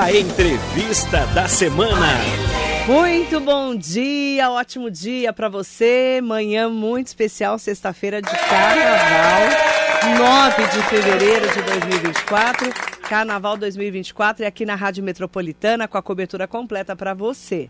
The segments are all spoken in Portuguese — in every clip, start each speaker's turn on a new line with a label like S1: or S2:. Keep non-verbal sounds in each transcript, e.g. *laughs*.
S1: A entrevista da semana.
S2: Muito bom dia, ótimo dia para você. Manhã muito especial, sexta-feira de carnaval, 9 de fevereiro de 2024. Carnaval 2024 e aqui na Rádio Metropolitana com a cobertura completa para você.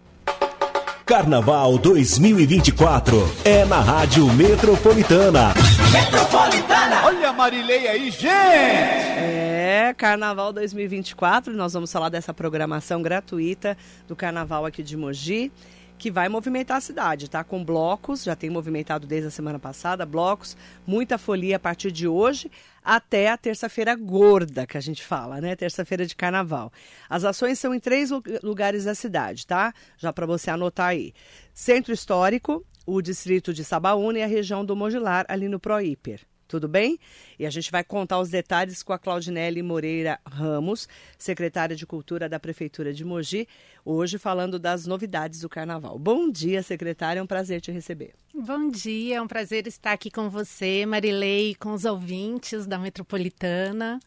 S1: Carnaval 2024 é na Rádio Metropolitana.
S3: Metropolitana! Olha a Marilei aí, gente!
S2: É, Carnaval 2024, nós vamos falar dessa programação gratuita do Carnaval aqui de Mogi que vai movimentar a cidade, tá? Com blocos, já tem movimentado desde a semana passada, blocos, muita folia a partir de hoje até a terça-feira gorda, que a gente fala, né? Terça-feira de carnaval. As ações são em três lugares da cidade, tá? Já para você anotar aí. Centro Histórico, o distrito de Sabaúna e a região do Mogilar, ali no Proíper tudo bem? E a gente vai contar os detalhes com a Claudinelli Moreira Ramos, secretária de Cultura da Prefeitura de Mogi, hoje falando das novidades do Carnaval. Bom dia, secretária, é um prazer te receber.
S4: Bom dia, é um prazer estar aqui com você, Marilei, com os ouvintes da Metropolitana.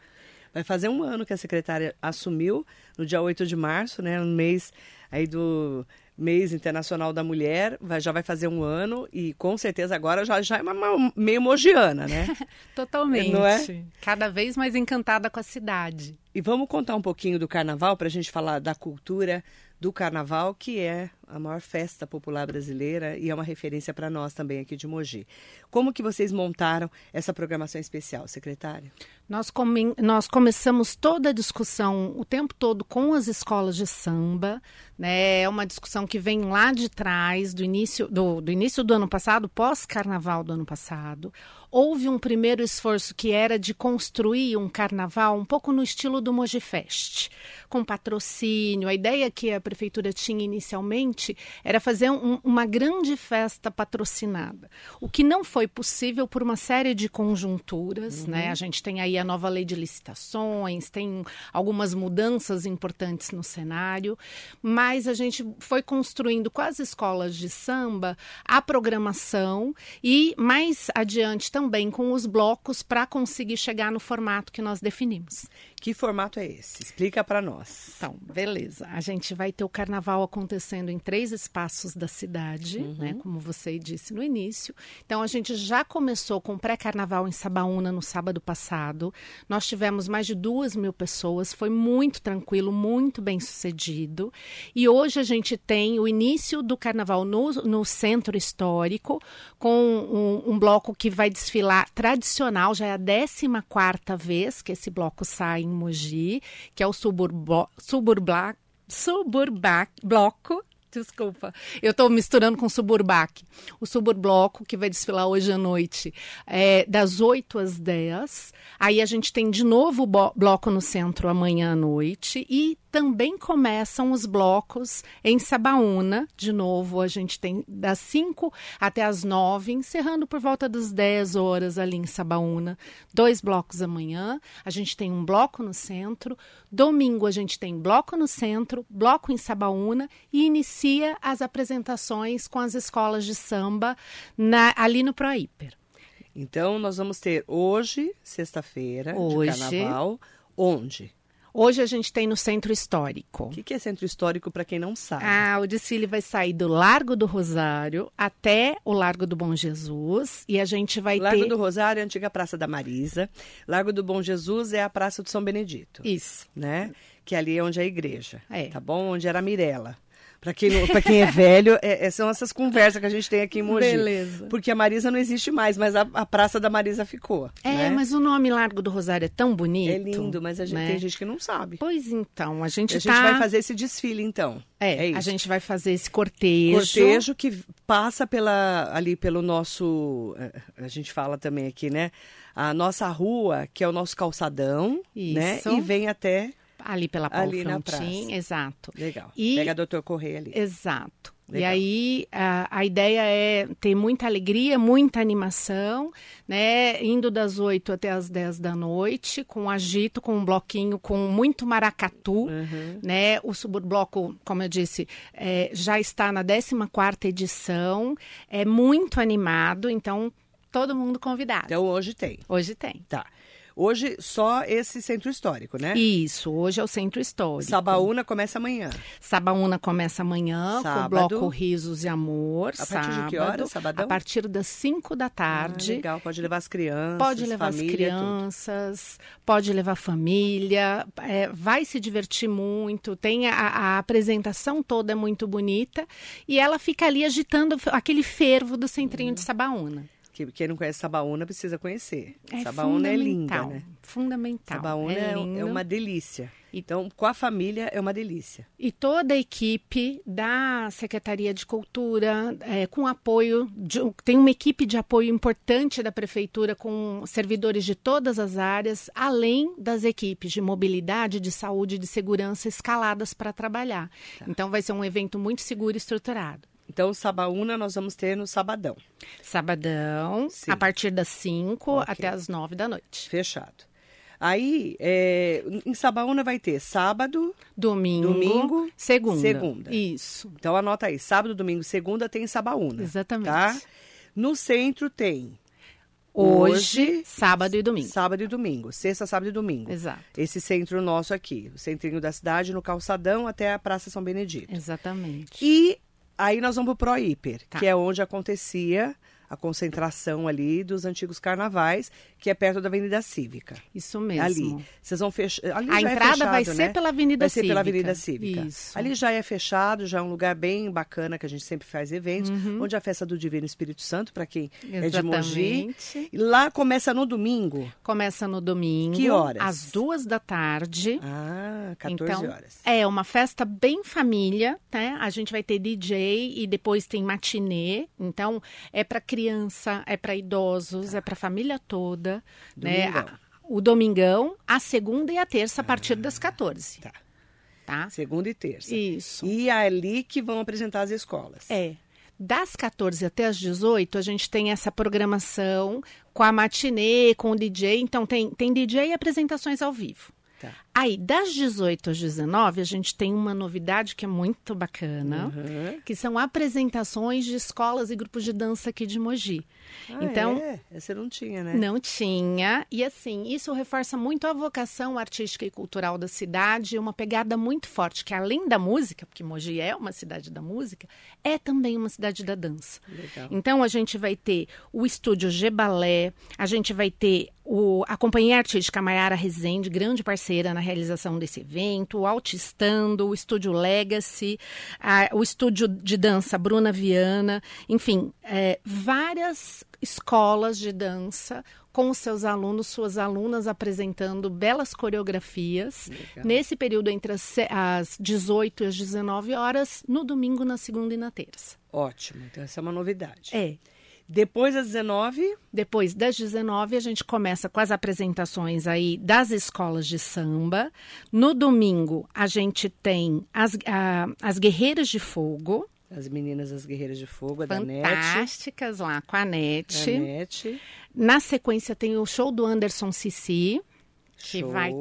S2: Vai fazer um ano que a secretária assumiu, no dia 8 de março, né, no mês aí do mês internacional da mulher, vai, já vai fazer um ano e com certeza agora já, já é uma, uma, meio mogiana, né? *laughs*
S4: Totalmente. Não é? Cada vez mais encantada com a cidade.
S2: E vamos contar um pouquinho do carnaval para a gente falar da cultura do carnaval, que é a maior festa popular brasileira e é uma referência para nós também aqui de Mogi. Como que vocês montaram essa programação especial, secretária?
S4: Nós, come, nós começamos toda a discussão o tempo todo com as escolas de samba, né? É uma discussão que vem lá de trás, do início do, do início do ano passado, pós-carnaval do ano passado. Houve um primeiro esforço que era de construir um carnaval um pouco no estilo do Mogi Fest, com patrocínio. A ideia que a prefeitura tinha inicialmente era fazer um, uma grande festa patrocinada, o que não foi possível por uma série de conjunturas, uhum. né? A gente tem aí a nova lei de licitações, tem algumas mudanças importantes no cenário, mas a gente foi construindo com as escolas de samba a programação e mais adiante também com os blocos para conseguir chegar no formato que nós definimos.
S2: Que formato é esse? Explica para nós.
S4: Então, beleza. A gente vai ter o carnaval acontecendo em três espaços da cidade, uhum. né? Como você disse no início. Então, a gente já começou com pré-carnaval em Sabaúna no sábado passado. Nós tivemos mais de duas mil pessoas. Foi muito tranquilo, muito bem sucedido. E hoje a gente tem o início do carnaval no, no centro histórico, com um, um bloco que vai desfilar tradicional. Já é a 14 quarta vez que esse bloco sai em Mogi, que é o Suburbo, Suburba, Suburbac Bloco desculpa. Eu estou misturando com o Suburbac. O Suburbloco, que vai desfilar hoje à noite, é das 8 às 10. Aí a gente tem de novo o bloco no centro amanhã à noite. E também começam os blocos em Sabaúna. De novo, a gente tem das 5 até as 9, encerrando por volta das 10 horas ali em Sabaúna. Dois blocos amanhã. A gente tem um bloco no centro. Domingo a gente tem bloco no centro, bloco em Sabaúna e inicia as apresentações com as escolas de samba na, ali no Proíper.
S2: Então, nós vamos ter hoje, sexta-feira, de carnaval, onde?
S4: Hoje a gente tem no Centro Histórico. O
S2: que, que, é Centro Histórico para quem não sabe?
S4: Ah, o desfile vai sair do Largo do Rosário até o Largo do Bom Jesus e a gente vai
S2: Largo
S4: ter...
S2: Largo do Rosário é a antiga Praça da Marisa. Largo do Bom Jesus é a Praça do São Benedito.
S4: Isso.
S2: Né? Que ali é onde é a igreja. É. Tá bom? Onde era a Mirella. Para quem, quem é velho, é, é, são essas conversas que a gente tem aqui em Mogi.
S4: Beleza.
S2: Porque a Marisa não existe mais, mas a, a Praça da Marisa ficou.
S4: É,
S2: né?
S4: mas o nome Largo do Rosário é tão bonito. É
S2: lindo, mas a gente, né? tem gente que não sabe.
S4: Pois então, a gente
S2: A
S4: tá...
S2: gente vai fazer esse desfile, então.
S4: É, é a gente vai fazer esse cortejo.
S2: Cortejo que passa pela, ali pelo nosso... É, a gente fala também aqui, né? A nossa rua, que é o nosso calçadão?
S4: Isso.
S2: né? E vem até
S4: Ali pela Paulo
S2: ali
S4: Frontin, exato.
S2: Legal. E, Pega Doutor Correia ali.
S4: Exato. Legal. E aí a, a, ideia é ter muita alegria, muita animação, né? Indo das 8 até as 10 da noite, com agito, com um bloquinho, com muito maracatu, uhum. né? O Suburbloco, como eu disse, é, já está na 14 edição, é muito animado, então todo mundo convidado.
S2: Então hoje tem.
S4: Hoje tem.
S2: Tá. Hoje só esse centro histórico, né?
S4: Isso, hoje é o centro histórico.
S2: Sabaúna começa amanhã.
S4: Sabaúna começa amanhã
S2: Sábado.
S4: com o bloco Risos e Amor.
S2: A partir de que
S4: sábado,
S2: hora, sabadão?
S4: A partir das 5 da
S2: Ah,
S4: tarde.
S2: legal, pode levar as crianças.
S4: Pode levar as
S2: família, tudo.
S4: crianças, pode levar a família, é, vai se divertir muito. Tem a, a apresentação toda é muito bonita e ela fica ali agitando aquele fervo do centrinho
S2: Uhum.
S4: de Sabaúna.
S2: Que quem não conhece Sabaúna precisa conhecer.
S4: É
S2: Sabaúna é linda, né?
S4: Fundamental.
S2: Sabaúna
S4: é,
S2: é, é uma delícia. Então, com a família é uma delícia.
S4: E toda a equipe da Secretaria de Cultura, é, com apoio, de- tem uma equipe de apoio importante da Prefeitura, com servidores de todas as áreas, além das equipes de mobilidade, de saúde e de segurança escaladas para trabalhar.
S2: Tá.
S4: Então, vai ser um evento muito seguro e estruturado.
S2: Então, Sabaúna nós vamos ter no sabadão,
S4: Sabadão,
S2: Sim.
S4: a partir das 5
S2: Ok.
S4: até as 9 da noite.
S2: fechado. Aí, é, em Sabaúna vai ter sábado,
S4: Domingo,
S2: Domingo,
S4: segunda.
S2: segunda.
S4: Isso,
S2: então anota aí, sábado, domingo, segunda tem Sabaúna.
S4: exatamente.
S2: Tá? No centro tem
S4: Hoje,
S2: Hoje,
S4: sábado e domingo.
S2: sábado e domingo, sexta, sábado e domingo.
S4: Exato.
S2: Esse centro nosso aqui, o centrinho da cidade, no calçadão até a Praça São Benedito.
S4: Exatamente.
S2: E aí nós vamos pro Pro Hiper,
S4: Tá.
S2: que é onde acontecia a concentração ali dos antigos carnavais, que é perto da Avenida Cívica.
S4: Isso mesmo.
S2: Ali. Vocês vão fechar. Ali
S4: A
S2: é
S4: entrada vai
S2: fechado,
S4: ser
S2: né?
S4: pela Avenida
S2: Vai ser pela
S4: Cívica.
S2: Avenida Cívica.
S4: Isso.
S2: Ali já é fechado, já é um lugar bem bacana que a gente sempre faz eventos, onde a festa do Divino Espírito Santo, para quem é de Mogi.
S4: Uhum. Exatamente.
S2: E lá começa no domingo.
S4: Começa no domingo.
S2: Que horas?
S4: Às duas da tarde.
S2: Ah, 14
S4: então,
S2: horas.
S4: é uma festa bem família, né? A gente vai ter DJ e depois tem matinê. Então, é para criança, é para idosos, é para família toda, né?
S2: Domingão.
S4: A- O domingão, a segunda e a terça a partir das 14,
S2: Tá.
S4: tá?
S2: Segunda e terça.
S4: Isso.
S2: E é ali que vão apresentar as escolas.
S4: É. Das 14 até as 18, a gente tem essa programação com a matinê, com o DJ. Então, tem, tem DJ e apresentações ao vivo.
S2: Tá.
S4: Aí, das 18 às 19, a gente tem uma novidade que é muito bacana,
S2: Uhum.
S4: que são apresentações de escolas e grupos de dança aqui de Mogi.
S2: Ah,
S4: então,
S2: é? Essa não tinha, né?
S4: não tinha. E assim, isso reforça muito a vocação artística e cultural da cidade, uma pegada muito forte, que além da música, porque Mogi é uma cidade da música, é também uma cidade da dança.
S2: Legal.
S4: Então a gente vai ter o estúdio G Balé, a gente vai ter o, a Companhia Artística Maiara Rezende, grande parceira na realização desse evento, o Altistando, o Estúdio Legacy, a- o Estúdio de Dança Bruna Viana, enfim, é, várias escolas de dança com os seus alunos, suas alunas apresentando belas coreografias
S2: Legal.
S4: nesse período entre as, as 18 e as 19 horas, no domingo, na segunda e na terça.
S2: Ótimo. Então, essa é uma novidade.
S4: É.
S2: Depois das 19,
S4: Depois das 19, a gente começa com as apresentações aí das escolas de samba. No domingo, a gente tem as, a- as Guerreiras de Fogo,
S2: as meninas das Guerreiras de Fogo, a da
S4: fantásticas lá com a
S2: A
S4: NET.
S2: NET.
S4: Na sequência, tem o show do Anderson Cici, que
S2: Show.
S4: vai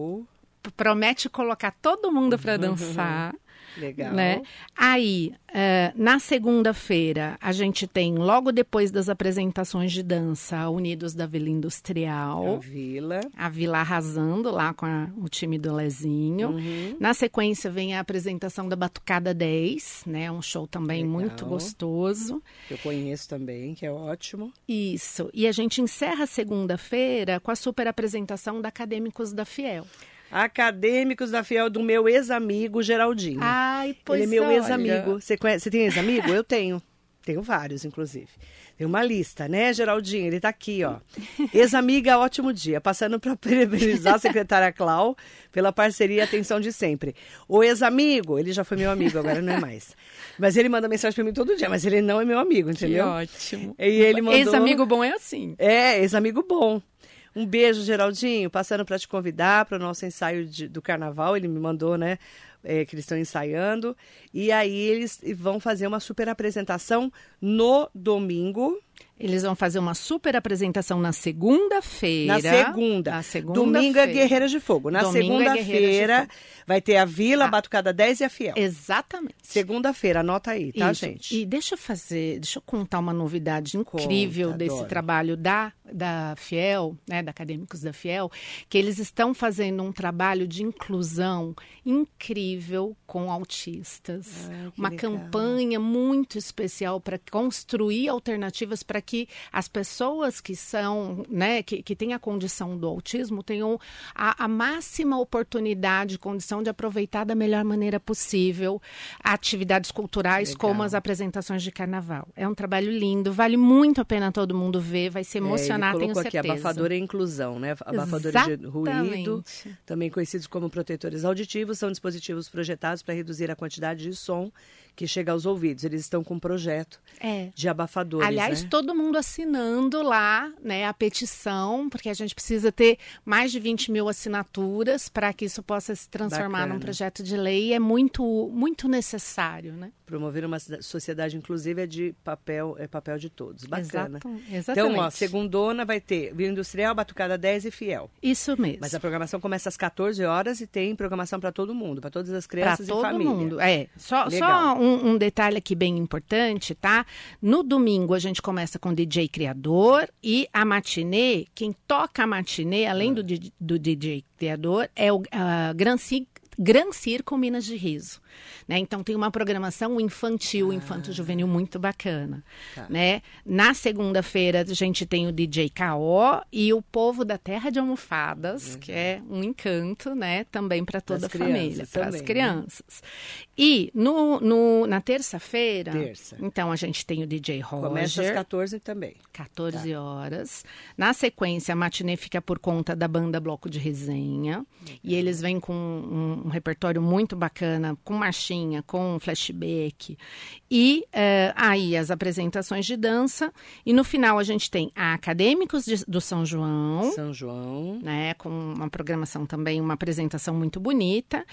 S4: p- promete colocar todo mundo para *laughs* dançar.
S2: Legal.
S4: né? Aí, eh, na segunda-feira, a gente tem, logo depois das apresentações de dança, a Unidos da Vila
S2: A
S4: Industrial,
S2: Vila.
S4: a Vila arrasando lá com a- o time do Lezinho.
S2: Uhum.
S4: Na sequência, vem a apresentação da Batucada 10, né? Um show também
S2: Legal.
S4: muito gostoso.
S2: Eu conheço também, que é ótimo.
S4: Isso. E a gente encerra a segunda-feira com a super apresentação da Acadêmicos da Fiel.
S2: Acadêmicos da Fiel do meu ex-amigo Geraldinho.
S4: Ai, pois
S2: Ele é meu ex-amigo. Você conhece- você tem ex-amigo? Eu tenho. Tenho vários, inclusive. Tem uma lista, né, Geraldinho? Ele tá aqui, ó. *laughs* Ex-amiga, ótimo dia. Passando para parabenizar a secretária Clau pela parceria e atenção de sempre. O ex-amigo, ele já foi meu amigo, agora não é mais. Mas ele manda mensagem para mim todo dia, mas ele não é meu amigo, entendeu?
S4: ótimo.
S2: E ele mandou...
S4: Ex-amigo bom é assim.
S2: É, ex-amigo bom. Um beijo, Geraldinho. Passando para te convidar para o nosso ensaio de- do carnaval. Ele me mandou, né? é, que eles estão ensaiando. E aí eles vão fazer uma super apresentação no domingo.
S4: Eles vão fazer uma super apresentação na segunda-feira.
S2: Na segunda.
S4: Na segunda
S2: Domingo é Guerreiras de Fogo. Na
S4: é
S2: segunda-feira vai ter a Vila, a Batucada 10 e a Fiel.
S4: Exatamente.
S2: Segunda-feira, anota aí, tá,
S4: Isso.
S2: gente?
S4: E deixa eu fazer, deixa eu contar uma novidade incrível
S2: Conta,
S4: desse
S2: adoro.
S4: trabalho da, da Fiel, né, da Acadêmicos da Fiel, que eles estão fazendo um trabalho de inclusão incrível com autistas.
S2: Ai,
S4: uma
S2: legal.
S4: campanha muito especial para construir alternativas para que as pessoas que são, né, que, que têm a condição do autismo tenham a, a máxima oportunidade, condição de aproveitar da melhor maneira possível atividades culturais
S2: Legal.
S4: como as apresentações de carnaval. É um trabalho lindo, vale muito a pena todo mundo ver, vai se emocionar,
S2: é, ele
S4: tenho
S2: colocou aqui,
S4: certeza.
S2: abafadora e inclusão, né? Abafadores de ruído, também conhecidos como protetores auditivos, são dispositivos projetados para reduzir a quantidade de som que chega aos ouvidos. Eles estão com um projeto
S4: É.
S2: de abafadores,
S4: Aliás,
S2: né?
S4: Todo mundo assinando lá, né, a petição, porque a gente precisa ter mais de 20 mil assinaturas para que isso possa se transformar
S2: Bacana.
S4: num projeto de lei. É muito, muito necessário, né?
S2: Promover uma sociedade inclusiva é de papel, é papel de todos. Bacana.
S4: Exato- exatamente.
S2: Então, ó, segundona vai ter Vila Industrial, Batucada 10 e Fiel.
S4: Isso mesmo.
S2: Mas a programação começa às 14 horas e tem programação para todo mundo, para todas as crianças
S4: todo
S2: e família.
S4: mundo. É. Só,
S2: Legal.
S4: só um, um detalhe aqui bem importante, tá? No domingo a gente começa com DJ criador e a matinê, quem toca a matinê, além
S2: Ah.
S4: do, do DJ criador, é o uh, Gran, Ci- Gran Circo Minas de Riso. Né? Então tem uma programação infantil, infanto-juvenil muito bacana.
S2: Ah. Tá.
S4: Né? Na segunda-feira a gente tem o DJ KO e o povo da Terra de Almofadas, que é um encanto, né? Também para toda
S2: Das
S4: a família,
S2: crianças
S4: para as
S2: também, né?
S4: crianças. E no, no- na terça-feira,
S2: Terça.
S4: então a gente tem o DJ Roger.
S2: Começa às 14 também.
S4: 14
S2: Tá.
S4: horas. Na sequência, a matinê fica por conta da banda Bloco de Resenha. E eles vêm com um, um repertório muito bacana, com marchinha, com flashback. E eh, aí as apresentações de dança. E no final a gente tem a Acadêmicos de- do São João
S2: São João.
S4: né, com uma programação também, uma apresentação muito bonita.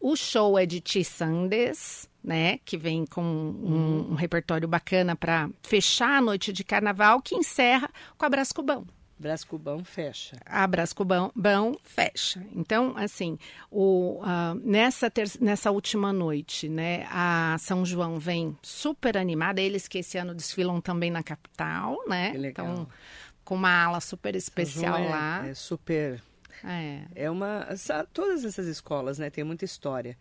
S4: O show é de T. Sandes, né, que vem com um, um repertório bacana para fechar a noite de carnaval, que encerra com a Brás Cubão.
S2: Brás Cubão fecha.
S4: A Brás Cubão bão, fecha. Então, assim, o, ah, nessa, ter- nessa última noite, né, a São João vem super animada, eles que esse ano desfilam também na capital, né?
S2: Que legal.
S4: Então, com uma ala super especial
S2: é-
S4: lá.
S2: É super.
S4: É.
S2: É uma. todas essas escolas, né, tem muita história.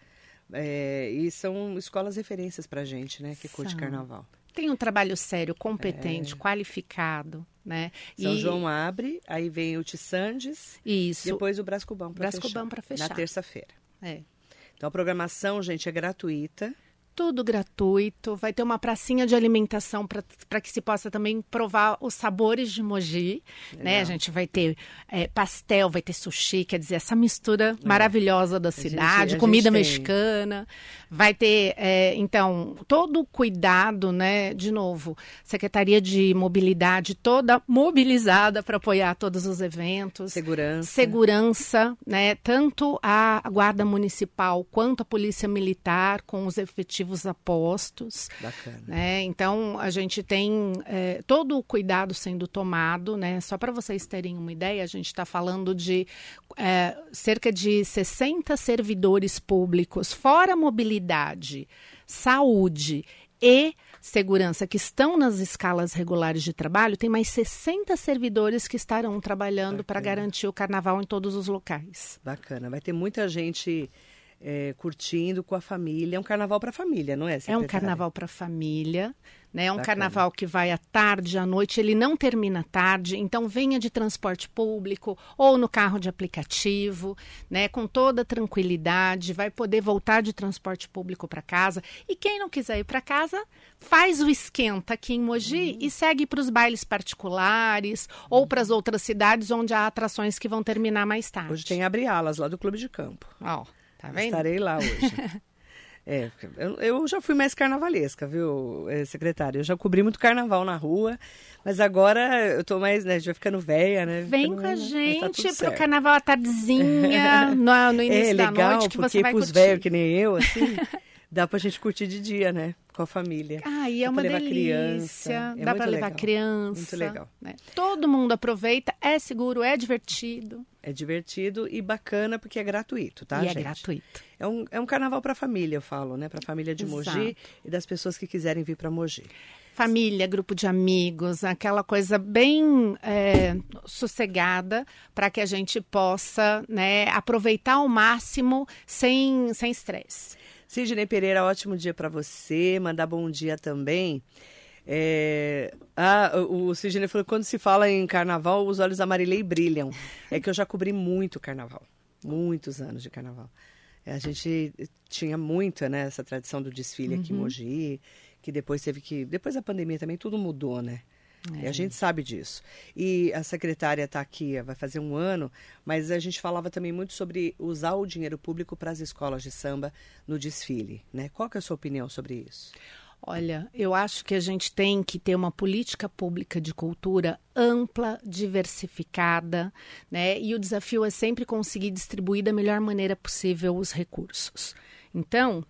S2: É, e são escolas referências pra gente, né, que curte
S4: São.
S2: carnaval.
S4: Tem um trabalho sério, competente, qualificado, né?
S2: São
S4: E-
S2: João abre, aí vem o Tissandes,
S4: Isso.
S2: depois o Brás Cubão
S4: Brás
S2: fechar.
S4: Cubão pra fechar.
S2: Na terça-feira.
S4: É.
S2: Então a programação, gente, é gratuita.
S4: Tudo gratuito. Vai ter uma pracinha de alimentação para que se possa também provar os sabores de Mogi. Né? A gente vai ter é, pastel, vai ter sushi, quer dizer, essa mistura maravilhosa da
S2: É. gente-
S4: cidade, comida
S2: gente tem.
S4: mexicana. Vai ter, é, então, todo o cuidado, né? De novo, Secretaria de Mobilidade toda mobilizada para apoiar todos os eventos.
S2: Segurança.
S4: Segurança, né? Tanto a Guarda Municipal quanto a Polícia Militar com os efetivos apostos.
S2: Bacana.
S4: Né? Então, a gente tem é, todo o cuidado sendo tomado, né? Só para vocês terem uma ideia, a gente está falando de é, cerca de 60 servidores públicos, fora mobilidade, saúde e segurança que estão nas escalas regulares de trabalho, tem mais 60 servidores que estarão trabalhando para garantir o carnaval em todos os locais.
S2: Bacana. Vai ter muita gente é, curtindo com a família. É um carnaval para família, não é?
S4: É um carnaval para família, né? É um
S2: Bacana.
S4: carnaval que vai à tarde, à noite, ele não termina tarde, então venha de transporte público ou no carro de aplicativo, né? Com toda tranquilidade, vai poder voltar de transporte público para casa. E quem não quiser ir para casa, faz o esquenta aqui em Mogi
S2: Uhum.
S4: e segue para os bailes particulares ou para as outras cidades onde há atrações que vão terminar mais tarde.
S2: Hoje tem abre alas lá do Clube de Campo.
S4: Ó, tá vendo?
S2: Estarei lá hoje. *laughs* É, eu, eu já fui mais carnavalesca, viu, eh, secretária? Eu já cobri muito carnaval na rua, mas agora eu tô mais, né, já ficando velha, né?
S4: Vem
S2: ficando,
S4: com a
S2: tá
S4: gente pro
S2: certo.
S4: carnaval à tardezinha, *laughs* no, no início
S2: É
S4: da
S2: legal,
S4: noite, que você vai
S2: pros velhos que nem eu, assim, *laughs* dá pra gente curtir de dia, né? Com a família.
S4: Ah, e é
S2: Dá
S4: uma
S2: pra levar
S4: delícia.
S2: criança, é
S4: Dá para levar
S2: legal.
S4: criança.
S2: Muito legal.
S4: né? Todo mundo aproveita, é seguro, é divertido
S2: É divertido e bacana porque é gratuito, tá,
S4: e
S2: gente?
S4: é gratuito.
S2: É um, é um carnaval pra família, eu falo, né? Pra família de Mogi
S4: Exato.
S2: e das pessoas que quiserem vir pra Mogi.
S4: Família, grupo de amigos, aquela coisa bem é, sossegada para que a gente possa né, aproveitar ao máximo sem sem estresse.
S2: Sidney Pereira, ótimo dia pra você. Mandar bom dia também. É, Ah, o Sidney falou que quando se fala em carnaval, os olhos da Marilei brilham. É que eu já cobri muito carnaval. Muitos anos de carnaval. É, A gente tinha muito, né, essa tradição do desfile aqui em Mogi, que depois teve que. Depois da pandemia também tudo mudou, né? E a gente sabe disso. E a secretária está aqui, vai fazer um ano, mas a gente falava também muito sobre usar o dinheiro público para as escolas de samba no desfile, né? Qual que é a sua opinião sobre isso?
S4: Olha, eu acho que a gente tem que ter uma política pública de cultura ampla, diversificada, né? E o desafio é sempre conseguir distribuir da melhor maneira possível os recursos. Então,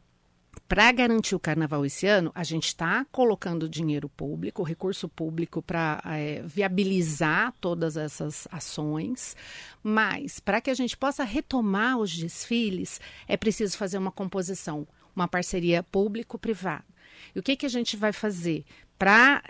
S4: para garantir o carnaval esse ano, a gente está colocando dinheiro público, recurso público para viabilizar todas essas ações, mas para que a gente possa retomar os desfiles, é preciso fazer uma composição, uma parceria público-privada. E o que, que a gente vai fazer? Para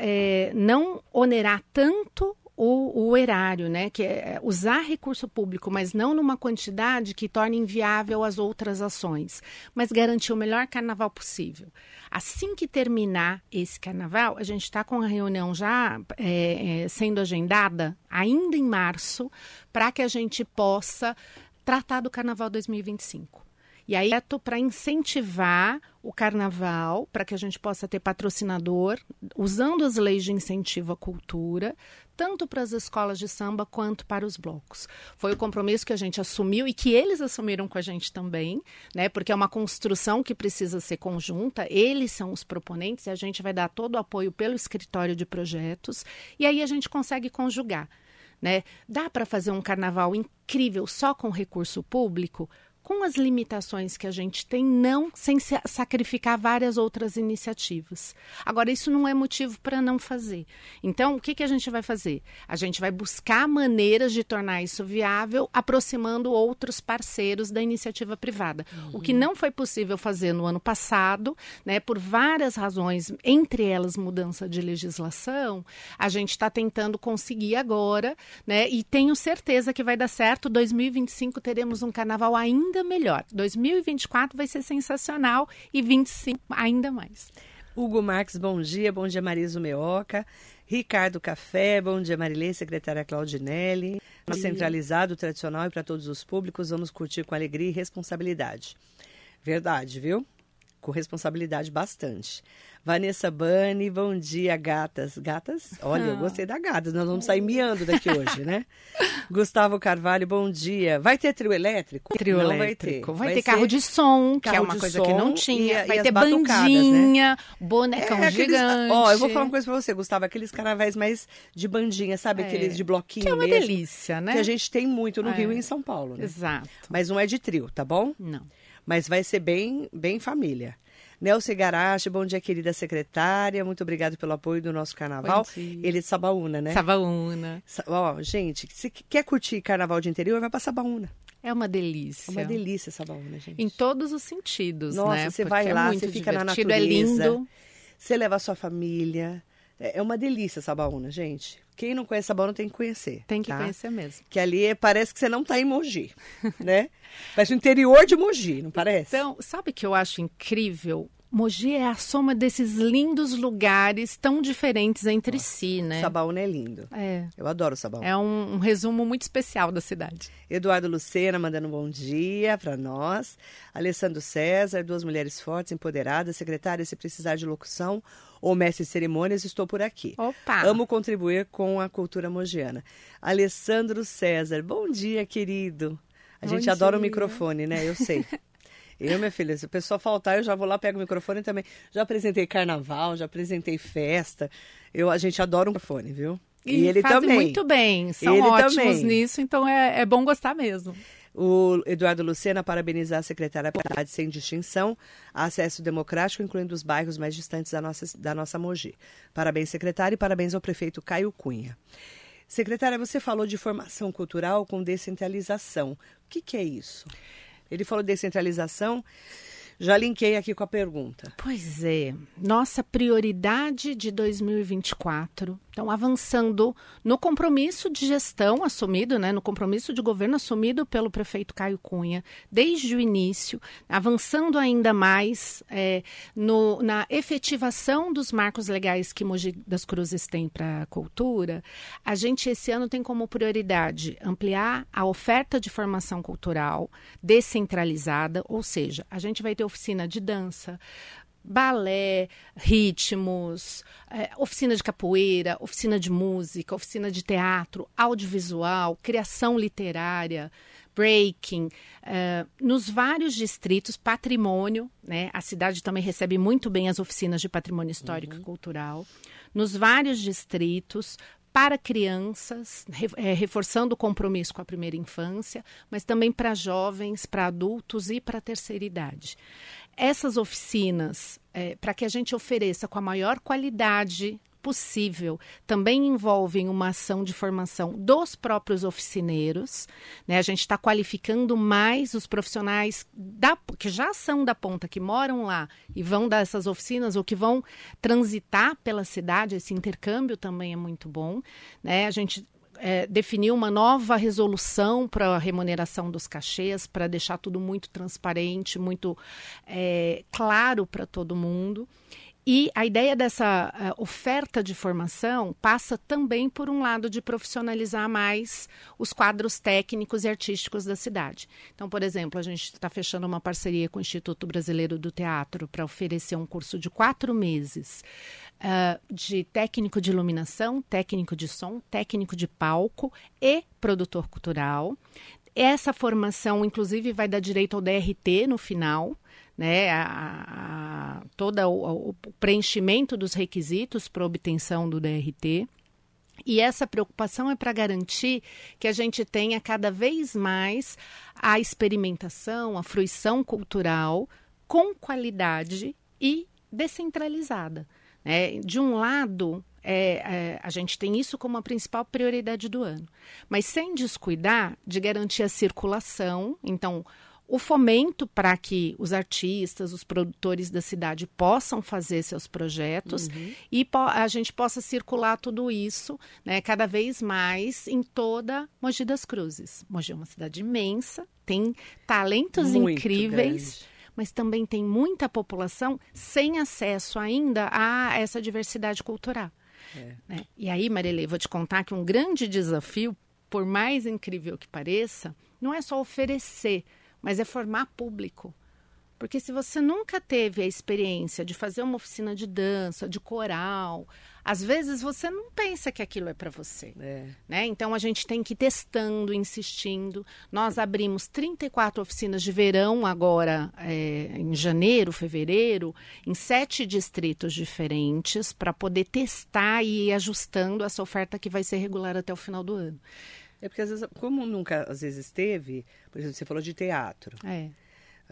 S4: não onerar tanto o, o erário, né? Que é usar recurso público, mas não numa quantidade que torne inviável as outras ações, mas garantir o melhor carnaval possível. Assim que terminar esse carnaval, a gente está com a reunião já é, é, sendo agendada, ainda em março, para que a gente possa tratar do carnaval 2025. E aí é para incentivar o carnaval, para que a gente possa ter patrocinador, usando as leis de incentivo à cultura, tanto para as escolas de samba quanto para os blocos. Foi o compromisso que a gente assumiu e que eles assumiram com a gente também, né? Porque é uma construção que precisa ser conjunta, eles são os proponentes e a gente vai dar todo o apoio pelo escritório de projetos, e aí a gente consegue conjugar. Né? Dá para fazer um carnaval incrível só com recurso público? Com as limitações que a gente tem, não sem sacrificar várias outras iniciativas. Agora, isso não é motivo para não fazer. Então, o que, que a gente vai fazer? A gente vai buscar maneiras de tornar isso viável, aproximando outros parceiros da iniciativa privada. Uhum. O que não foi possível fazer no ano passado, né, por várias razões, entre elas mudança de legislação, a gente está tentando conseguir agora, né, e tenho certeza que vai dar certo. 2025 teremos um carnaval ainda ainda melhor. 2024 vai ser sensacional e 25 ainda mais.
S2: Hugo Marques, bom dia. Bom dia, Marisa Meoca. Ricardo Café, bom dia, Marilei, secretária Claudinelli. Centralizado, tradicional e para todos os públicos, vamos curtir com alegria e responsabilidade. Verdade, viu? Com responsabilidade bastante. Vanessa Bani, bom dia, gatas. Gatas? Olha, eu gostei da gatas. Nós vamos sair miando daqui hoje, né? *laughs* Gustavo Carvalho, bom dia. Vai ter trio elétrico?
S4: Trio
S2: não
S4: elétrico.
S2: vai ter.
S4: Vai, ter carro de som, que é
S2: carro
S4: uma coisa que não tinha.
S2: e-
S4: vai
S2: e
S4: ter
S2: batucadas,
S4: bandinha,
S2: né?
S4: bonecão
S2: É, aqueles-
S4: gigante.
S2: Ó, eu vou falar uma coisa pra você, Gustavo. Aqueles carnavais mais de bandinha, sabe?
S4: É.
S2: Aqueles de bloquinho
S4: Que é uma
S2: mesmo.
S4: delícia, né?
S2: Que a gente tem muito no
S4: É.
S2: Rio e em São Paulo, né?
S4: Exato.
S2: Mas não é de trio, tá bom?
S4: Não.
S2: Mas vai ser bem, bem família. Nelson Garache, bom dia, querida secretária. Muito obrigado pelo apoio do nosso carnaval. Ele é de Sabaúna, né?
S4: Sabaúna.
S2: Sa- Ó, gente, se quer curtir carnaval de interior, vai pra Sabaúna.
S4: É uma
S2: É
S4: delícia.
S2: uma delícia Sabaúna, gente.
S4: Em todos os sentidos,
S2: Nossa,
S4: né?
S2: você
S4: Porque
S2: vai
S4: é
S2: lá, você fica na
S4: É
S2: natureza.
S4: lindo.
S2: Você leva a sua família. É é uma delícia Sabaúna, gente. Quem não conhece Sabaúna tem que conhecer.
S4: Tem que
S2: tá?
S4: conhecer mesmo.
S2: Que ali é- parece que você não tá em Mogi, *laughs* né? Parece o interior de Mogi, não parece?
S4: Então, sabe o que eu acho incrível? Mogi é a soma desses lindos lugares tão diferentes entre si, né?
S2: Sabaúna é lindo.
S4: É.
S2: Eu adoro Sabaúna.
S4: É um, um resumo muito especial da cidade.
S2: Eduardo Lucena mandando um bom dia para nós. Alessandro César, duas mulheres fortes, empoderadas. Secretária, se precisar de locução ou mestre de cerimônias, estou por aqui.
S4: Opa!
S2: Amo contribuir com a cultura mogiana. Alessandro César, bom dia, querido. A
S4: Bom
S2: gente adora o
S4: dia.
S2: microfone, né? Eu sei. *laughs* Eu, minha filha, se o pessoal faltar, eu já vou lá, pego o microfone também. Já apresentei carnaval, já apresentei festa. Eu, a gente adora um microfone, viu?
S4: E, e ele também. muito bem, são ele ótimos também. nisso, então é, é bom gostar mesmo.
S2: O Eduardo Lucena parabeniza a secretária de sem distinção, acesso democrático, incluindo os bairros mais distantes da nossa, da nossa Mogi. Parabéns, secretário, e parabéns ao prefeito Caio Cunha. Secretária, você falou de formação cultural com descentralização. O que, que é isso? Ele falou de descentralização. Já linkei aqui com a pergunta.
S4: Pois é. Nossa prioridade de 2024 então, avançando no compromisso de gestão assumido, né, no compromisso de governo assumido pelo prefeito Caio Cunha, desde o início, avançando ainda mais é, no, na efetivação dos marcos legais que Mogi das Cruzes tem para a cultura, a gente esse ano tem como prioridade ampliar a oferta de formação cultural descentralizada, ou seja, a gente vai ter oficina de dança, balé, ritmos, é, oficina de capoeira, oficina de música, oficina de teatro, audiovisual, criação literária, breaking, é, nos vários distritos, patrimônio, né? A cidade também recebe muito bem as oficinas de patrimônio histórico uhum. e cultural. Nos vários distritos, para crianças, é, reforçando o compromisso com a primeira infância, mas também para jovens, para adultos e para a terceira idade essas oficinas, é, para que a gente ofereça com a maior qualidade possível, também envolvem uma ação de formação dos próprios oficineiros. Né? A gente está qualificando mais os profissionais da, que já são da ponta, que moram lá e vão dar essas oficinas ou que vão transitar pela cidade. Esse intercâmbio também é muito bom. Né? A gente é, definiu uma nova resolução para a remuneração dos cachês, para deixar tudo muito transparente, muito é, claro para todo mundo. E a ideia dessa uh, oferta de formação passa também por um lado de profissionalizar mais os quadros técnicos e artísticos da cidade. Então, por exemplo, a gente está fechando uma parceria com o Instituto Brasileiro do Teatro para oferecer um curso de quatro meses uh, de técnico de iluminação, técnico de som, técnico de palco e produtor cultural. Essa formação, inclusive, vai dar direito ao DRT no final, né? A, a, todo o, o preenchimento dos requisitos para obtenção do DRT. E essa preocupação é para garantir que a gente tenha cada vez mais a experimentação, a fruição cultural com qualidade e descentralizada. É, de um lado, é, é, a gente tem isso como a principal prioridade do ano, mas sem descuidar de garantir a circulação. Então, o fomento para que os artistas, os produtores da cidade possam fazer seus projetos uhum. e a gente possa circular tudo isso né, cada vez mais em toda Mogi das Cruzes. Mogi é uma cidade imensa, tem talentos Muito incríveis. Grande mas também tem muita população sem acesso ainda a essa diversidade cultural. É. Né? E aí, Marilê, vou te contar que um grande desafio, por mais incrível que pareça, não é só oferecer, mas é formar público. Porque se você nunca teve a experiência de fazer uma oficina de dança, de coral, às vezes você não pensa que aquilo é para você. É. Né? Então a gente tem que ir testando, insistindo. Nós abrimos 34 oficinas de verão agora, é, em janeiro, fevereiro, em sete distritos diferentes, para poder testar e ir ajustando essa oferta que vai ser regular até o final do ano.
S2: É porque às vezes, como nunca às vezes teve, por exemplo, você falou de teatro.
S4: É.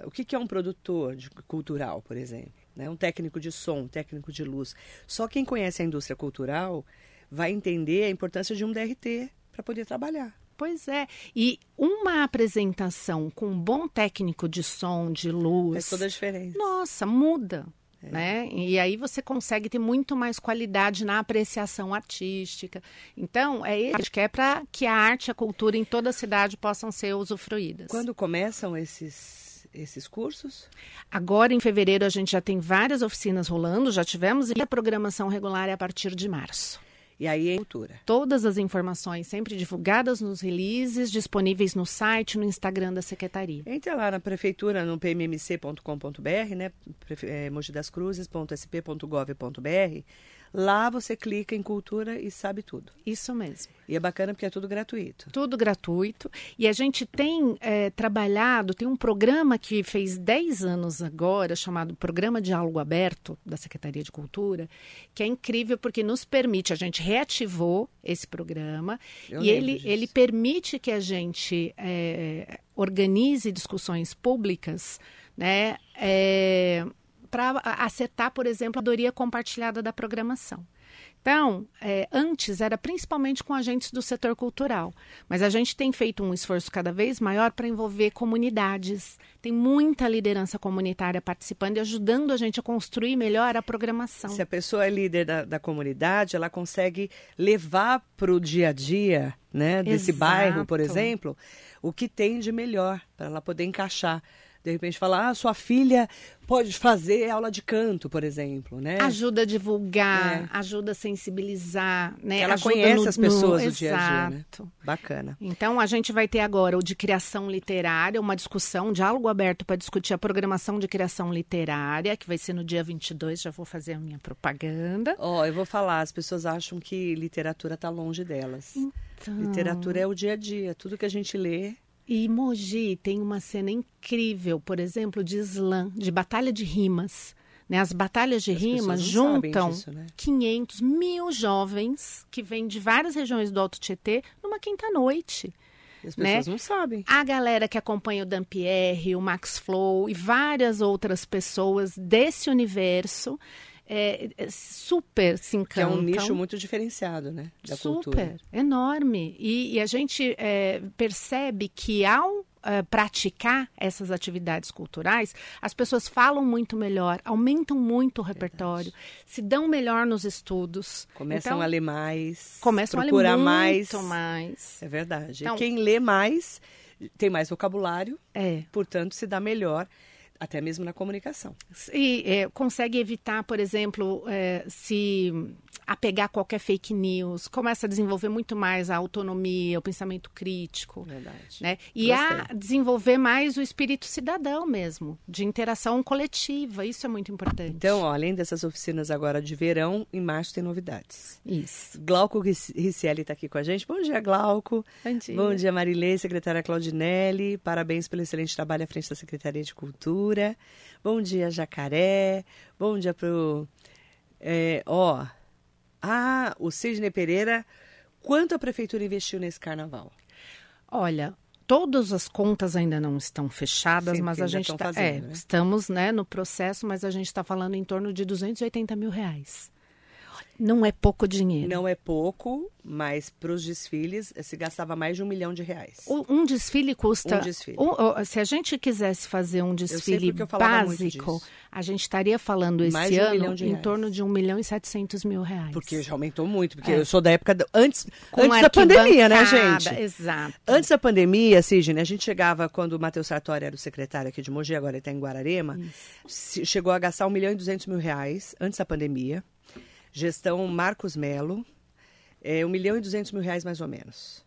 S2: O que, que é um produtor de, cultural, por exemplo? né? um técnico de som, um técnico de luz. Só quem conhece a indústria cultural vai entender a importância de um DRT para poder trabalhar.
S4: Pois é. E uma apresentação com um bom técnico de som, de luz.
S2: Faz toda a diferença.
S4: Nossa, muda. É. Né? E aí você consegue ter muito mais qualidade na apreciação artística. Então, é isso que é para que a arte e a cultura em toda a cidade possam ser usufruídas.
S2: Quando começam esses esses cursos?
S4: Agora, em fevereiro, a gente já tem várias oficinas rolando, já tivemos, e a programação regular é a partir de março.
S2: E aí é cultura.
S4: Todas as informações sempre divulgadas nos releases, disponíveis no site, no Instagram da Secretaria.
S2: Entra lá na prefeitura, no pmmc.com.br, né? É, mojidascruzes.sp.gov.br. Lá você clica em cultura e sabe tudo.
S4: Isso mesmo.
S2: E é bacana porque é tudo gratuito.
S4: Tudo gratuito. E a gente tem é, trabalhado, tem um programa que fez 10 anos agora, chamado Programa Diálogo Aberto, da Secretaria de Cultura, que é incrível porque nos permite, a gente reativou esse programa
S2: Eu
S4: e ele,
S2: disso.
S4: ele permite que a gente é, organize discussões públicas, né? Para acertar, por exemplo, a doria compartilhada da programação. Então, é, antes era principalmente com agentes do setor cultural, mas a gente tem feito um esforço cada vez maior para envolver comunidades. Tem muita liderança comunitária participando e ajudando a gente a construir melhor a programação.
S2: Se a pessoa é líder da, da comunidade, ela consegue levar para o dia a dia né, desse
S4: Exato.
S2: bairro, por exemplo, o que tem de melhor para ela poder encaixar. De repente falar, ah, sua filha pode fazer aula de canto, por exemplo, né?
S4: Ajuda a divulgar,
S2: É.
S4: ajuda a sensibilizar, né?
S2: Ela
S4: ajuda
S2: conhece
S4: no-
S2: as pessoas
S4: no...
S2: do dia a dia, né? Bacana.
S4: Então, a gente vai ter agora o de criação literária, uma discussão, um diálogo aberto para discutir a programação de criação literária, que vai ser no dia 22, já vou fazer a minha propaganda.
S2: Ó, eu vou falar, as pessoas acham que literatura está longe delas.
S4: Então,
S2: Literatura é o dia a dia, tudo que a gente lê.
S4: E Mogi tem uma cena incrível, por exemplo, de slam, de batalha de rimas. Né? As batalhas de
S2: As
S4: rimas juntam
S2: disso, né?
S4: 500 mil jovens que vêm de várias regiões do Alto Tietê numa quinta-noite.
S2: As
S4: Né?
S2: pessoas não sabem.
S4: A galera que acompanha o Dampierre, o Max Flow e várias outras pessoas desse universo é, é, super se
S2: Que é
S4: encantam.
S2: um nicho muito diferenciado, né? Da
S4: super,
S2: cultura.
S4: enorme. E, e a gente é, percebe que ao é, praticar essas atividades culturais, as pessoas falam muito melhor, aumentam muito o repertório, se dão melhor nos estudos.
S2: Começam
S4: Então,
S2: a ler mais.
S4: começam a ler muito
S2: mais.
S4: mais.
S2: É verdade.
S4: Então-
S2: Quem lê mais tem mais vocabulário,
S4: É.
S2: portanto, se dá melhor, até mesmo na comunicação.
S4: E é, consegue evitar, por exemplo, é, se a qualquer fake news, começa a desenvolver muito mais a autonomia, o pensamento crítico.
S2: Verdade.
S4: Né? E a desenvolver mais o espírito cidadão mesmo, de interação coletiva. Isso é muito importante.
S2: Então, ó, além dessas oficinas agora de verão, em março tem novidades.
S4: isso.
S2: Glauco Ric- Ricieli está aqui com a gente. Bom dia, Glauco.
S4: Bom dia.
S2: Bom dia, Marilê, secretária Claudinelli. Parabéns pelo excelente trabalho à frente da Secretaria de Cultura. Bom dia, Jacaré. Bom dia pro. é, ó. Ah, o Sidney Pereira. Quanto a prefeitura investiu nesse carnaval?
S4: Olha, todas as contas ainda não estão fechadas,
S2: Sim,
S4: mas a gente
S2: estão
S4: tá,
S2: fazendo,
S4: é,
S2: né?
S4: estamos né, no processo, mas a gente está falando em torno de 280 mil reais. Não é pouco dinheiro.
S2: Não é pouco, mas para os desfiles eh, se gastava mais de um milhão de reais.
S4: Um desfile custa.
S2: Um desfile.
S4: o- se a gente quisesse fazer um desfile básico, a gente estaria falando esse
S2: Mais um
S4: ano em torno de 1 milhão e 700 mil reais.
S2: Porque já aumentou muito, porque
S4: É.
S2: eu sou da época do- antes,
S4: Com
S2: antes da pandemia, né, gente?
S4: Exato.
S2: Antes da pandemia, Sidney, a gente chegava, quando o Matheus Sartori era o secretário aqui de Mogi, agora ele está em Guararema, chegou a gastar 1 milhão e 200 mil reais antes da pandemia. Gestão Marcos Melo, é, 1 milhão e 200 mil reais mais ou menos.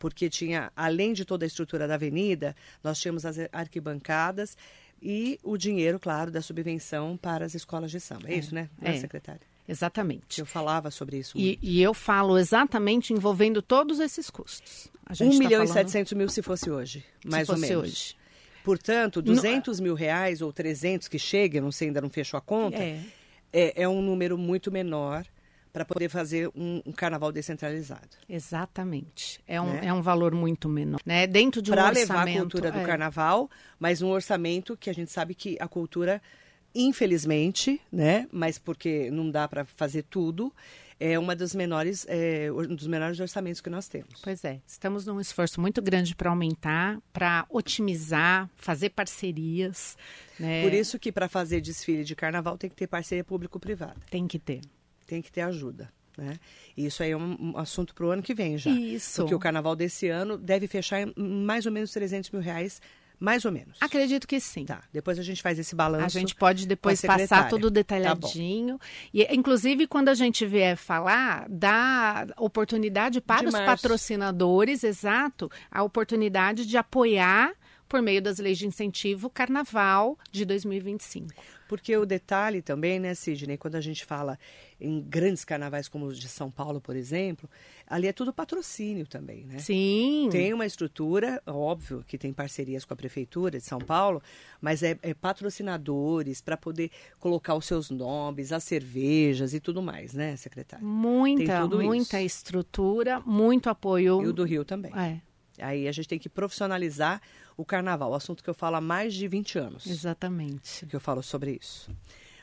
S2: Porque tinha, além de toda a estrutura da avenida, nós tínhamos as arquibancadas e o dinheiro, claro, da subvenção para as escolas de samba. É, isso, né,
S4: é.
S2: secretária?
S4: Exatamente.
S2: Eu falava sobre isso.
S4: E, e eu falo exatamente envendo todos esses custos. A gente
S2: 1
S4: tá
S2: milhão e
S4: falando
S2: 700 mil se fosse hoje,
S4: se
S2: mais ou
S4: fosse
S2: menos.
S4: hoje.
S2: Portanto, 200 mil reais ou 300 que chegue, não sei, ainda não fechou a conta,
S4: É.
S2: é, é um número muito menor para poder fazer um, um carnaval descentralizado.
S4: Exatamente. É um,
S2: Né?
S4: é um valor muito menor. Né? Dentro de um
S2: Para
S4: orçamento.
S2: levar a cultura do
S4: é.
S2: carnaval, mas um orçamento que a gente sabe que a cultura, infelizmente, né, mas porque não dá para fazer tudo, é uma das menores, é, um dos menores orçamentos que nós temos.
S4: Pois é, estamos num esforço muito grande para aumentar, para otimizar, fazer parcerias. Né?
S2: Por isso que para fazer desfile de carnaval tem que ter parceria público-privada.
S4: Tem que ter.
S2: tem que ter ajuda. Né? E isso aí é um, um assunto para o ano que vem já.
S4: Isso.
S2: Porque o carnaval desse ano deve fechar em mais ou menos 300 mil reais, mais ou menos.
S4: Acredito que sim.
S2: Tá, depois a gente faz esse balanço.
S4: A gente pode depois passar tudo
S2: Tá
S4: detalhadinho. e, inclusive, quando a gente vier falar, dá oportunidade para
S2: De
S4: os
S2: março.
S4: patrocinadores, exato, a oportunidade de apoiar por meio das leis de incentivo Carnaval de 2025.
S2: Porque o detalhe também, né, Sidney, quando a gente fala em grandes carnavais como os de São Paulo, por exemplo, ali é tudo patrocínio também, né?
S4: Sim.
S2: Tem uma estrutura, óbvio que tem parcerias com a Prefeitura de São Paulo, mas é, é patrocinadores para poder colocar os seus nomes, as cervejas e tudo mais, né, secretário?
S4: Muita, muita isso. estrutura, muito apoio.
S2: E o do Rio também.
S4: É.
S2: Aí a gente tem que profissionalizar o carnaval, assunto que eu falo há mais de 20 anos.
S4: Exatamente.
S2: Que eu falo sobre isso.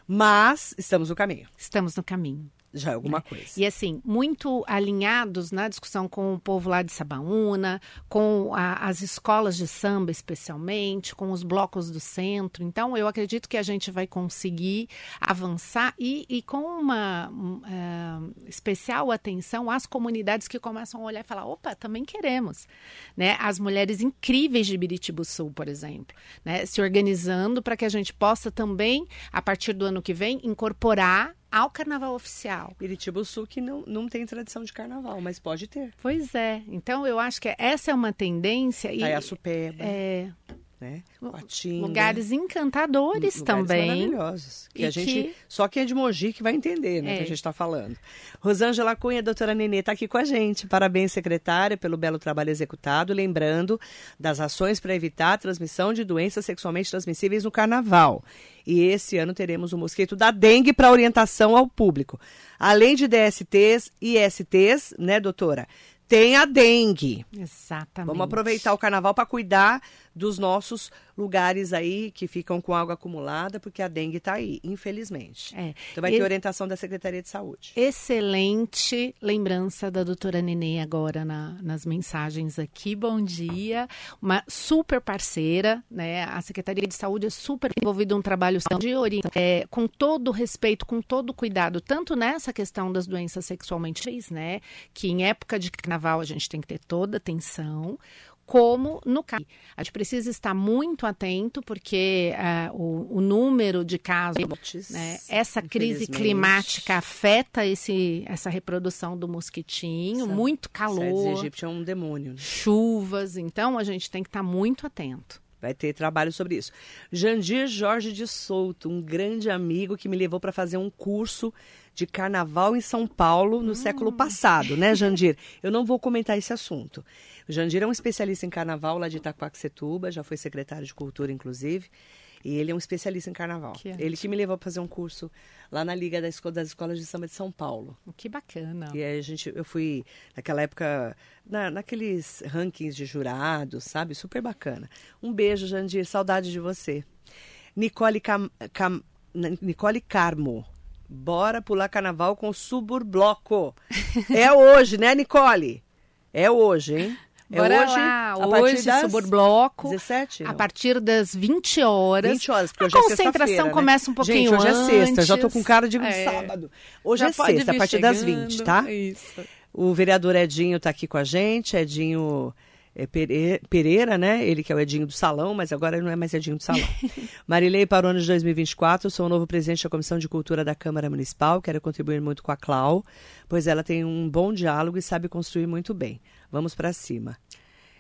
S2: Mas estamos no caminho.
S4: Estamos no caminho
S2: já é alguma coisa.
S4: E assim, muito alinhados na discussão com o povo lá de Sabaúna, com a, as escolas de samba especialmente, com os blocos do centro. Então, eu acredito que a gente vai conseguir avançar e, e com uma uh, especial atenção às comunidades que começam a olhar e falar, opa, também queremos. Né? As mulheres incríveis de Biritibu Sul, por exemplo, né? se organizando para que a gente possa também, a partir do ano que vem, incorporar ao carnaval oficial.
S2: Piritiba Sul que não, não tem tradição de carnaval, mas pode ter.
S4: Pois é. Então eu acho que essa é uma tendência.
S2: E, a Supeba.
S4: É,
S2: né?
S4: Coatinga. Lugares encantadores
S2: lugares
S4: também.
S2: maravilhosos. Que e a gente, que... Só quem é de Mogi que vai entender, né, é. que a gente está falando. Rosângela Cunha, doutora Nenê, está aqui com a gente. Parabéns, secretária, pelo belo trabalho executado. Lembrando das ações para evitar a transmissão de doenças sexualmente transmissíveis no carnaval. E esse ano teremos o mosquito da dengue para orientação ao público. Além de DSTs e ISTs, né, doutora? Tem a dengue.
S4: Exatamente.
S2: Vamos aproveitar o carnaval para cuidar dos nossos lugares aí que ficam com água acumulada, porque a dengue está aí, infelizmente. É. Então vai ter orientação da Secretaria de Saúde.
S4: Excelente lembrança da doutora Nenê agora na, nas mensagens aqui. Bom dia. Uma super parceira, né? A Secretaria de Saúde é super envolvida em um trabalho de orientação, é, com todo respeito, com todo cuidado, tanto nessa questão das doenças sexualmente, né? Que em época de carnaval a gente tem que ter toda atenção como no caso. A gente precisa estar muito atento, porque uh, o, o, número de casos, né, essa crise climática afeta esse, essa reprodução do mosquitinho, essa, muito calor.
S2: Egito é um demônio. Né?
S4: Chuvas, então a gente tem que estar muito atento.
S2: Vai ter trabalho sobre isso. Jandir Jorge de Souto, um grande amigo que me levou para fazer um curso de carnaval em São Paulo no hum. século passado, né, Jandir? Eu não vou comentar esse assunto. O Jandir é um especialista em carnaval lá de Itaquaquecetuba, já foi secretário de cultura, inclusive. E ele é um especialista em carnaval. Que ele que me levou para fazer um curso lá na Liga das Escolas de Samba de São Paulo.
S4: Que bacana.
S2: E aí a gente, eu fui, naquela época, na, naqueles rankings de jurados, sabe? Super bacana. Um beijo, Jandir. Saudade de você. Nicole, Cam, Cam, Nicole Carmo. Bora pular carnaval com o Suburbloco. *laughs* é hoje, né, Nicole? É hoje, hein?
S4: É Bora hoje, lá, a hoje, das Suburbloco.
S2: 17?
S4: A partir das 20 horas.
S2: 20 horas, porque
S4: hoje a é concentração
S2: né?
S4: começa um pouquinho
S2: Gente, hoje
S4: antes.
S2: é sexta, já tô com cara de é. sábado. Hoje já é sexta, a partir chegando. das 20, tá?
S4: Isso.
S2: O vereador Edinho tá aqui com a gente, Edinho é, Pereira, né? Ele que é o Edinho do Salão, mas agora não é mais Edinho do Salão. *laughs* Marilei para o ano de 2024, sou o novo presidente da Comissão de Cultura da Câmara Municipal, quero contribuir muito com a Clau, pois ela tem um bom diálogo e sabe construir muito bem. Vamos para cima.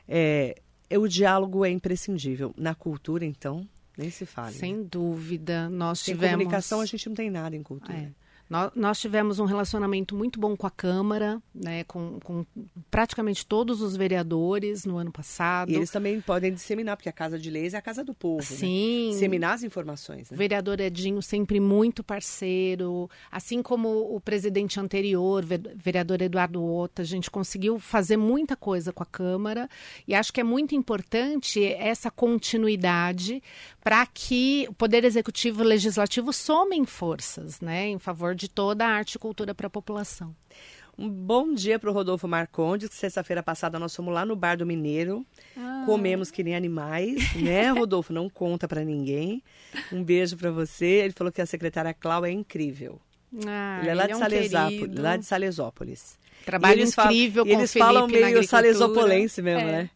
S2: É, o diálogo é imprescindível. Na cultura, então, nem se fala.
S4: Sem né? dúvida. Nós
S2: Sem
S4: tivemos...
S2: comunicação, a gente não tem nada em cultura. É.
S4: Nós, tivemos um relacionamento muito bom com a Câmara, né, com, com, praticamente todos os vereadores no ano passado.
S2: E eles também podem disseminar, porque a Casa de Leis é a casa do povo.
S4: Né? Sim.
S2: Né? Disseminar as informações. Né?
S4: O vereador Edinho sempre muito parceiro, assim como o presidente anterior, vereador Eduardo Ota, a gente conseguiu fazer muita coisa com a Câmara e acho que é muito importante essa continuidade para que o Poder Executivo e o Legislativo somem forças né, em favor de toda a arte e cultura para a população.
S2: Um bom dia para o Rodolfo Marcondes, que sexta-feira passada nós fomos lá no Bar do Mineiro, ah. comemos que nem animais, né, *laughs* Rodolfo? Não conta para ninguém. Um beijo para você. Ele falou que a secretária Clau é incrível.
S4: Ah,
S2: ele é lá, ele de, é um lá de Salesópolis.
S4: Trabalho eles incrível
S2: falam,
S4: com
S2: Eles falam meio salesopolense mesmo, é. né?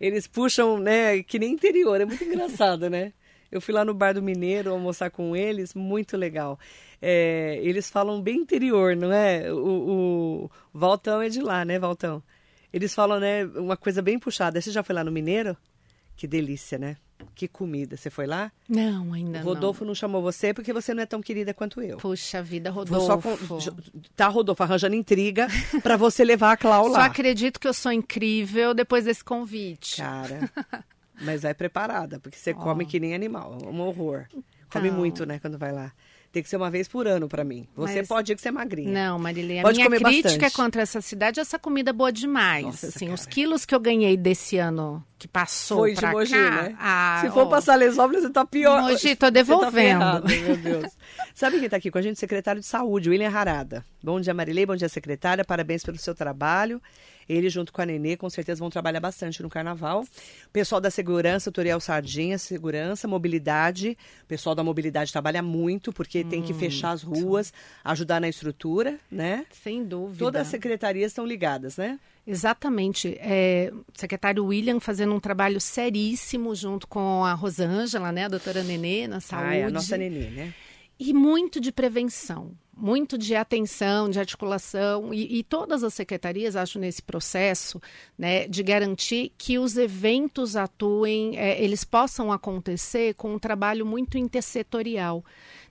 S2: Eles puxam, né, que nem interior. É muito engraçado, né? Eu fui lá no Bar do Mineiro almoçar com eles, muito legal. É, eles falam bem interior, não é? O, o Valtão é de lá, né, Valtão? Eles falam, né, uma coisa bem puxada. Você já foi lá no Mineiro? Que delícia, né? Que comida. Você foi lá?
S4: Não, ainda
S2: Rodolfo
S4: não.
S2: não chamou você porque você não é tão querida quanto eu.
S4: Puxa vida,
S2: Vou
S4: Rodolfo.
S2: só com- tá, Rodolfo, arranjando intriga *laughs* pra você levar a Clau
S4: Só
S2: lá.
S4: acredito que eu sou incrível depois desse convite.
S2: Cara, *laughs* mas vai preparada, porque você come que nem animal. Um horror. Come
S4: Então.
S2: muito, né, quando vai lá. Tem que ser uma vez por ano pra mim. Você
S4: Mas-
S2: pode dizer que você é magrinha.
S4: Não, Marilê, a
S2: Pode
S4: minha
S2: comer
S4: crítica
S2: bastante.
S4: contra essa cidade é essa comida boa demais.
S2: Nossa,
S4: assim,
S2: cara.
S4: os quilos que eu ganhei desse ano que passou
S2: Foi de Mogi,
S4: cá,
S2: né?
S4: ah,
S2: Se for
S4: ó,
S2: pra Salesópolis, você tá pior.
S4: Mogi, tô
S2: Você
S4: devolvendo.
S2: Tá ferrado, meu Deus. Sabe quem tá aqui com a gente? Secretário de Saúde, William Harada. Bom dia, Marilei. Bom dia, secretária. Parabéns pelo seu trabalho. Ele, junto com a Nenê, com certeza vão trabalhar bastante no carnaval. Pessoal da segurança, Toriel Sardinha, segurança, mobilidade. O pessoal da mobilidade trabalha muito, porque tem que fechar as ruas, ajudar na estrutura, né?
S4: Sem dúvida.
S2: Todas as secretarias estão ligadas, né?
S4: Exatamente. É, o secretário William fazendo um trabalho seríssimo junto com a Rosângela, né, a doutora Nenê, na saúde.
S2: Ah, é a nossa Nenê, né?
S4: E muito de prevenção, muito de atenção, de articulação, e, e todas as secretarias, acho, nesse processo, né, de garantir que os eventos atuem, é, eles possam acontecer com um trabalho muito intersetorial.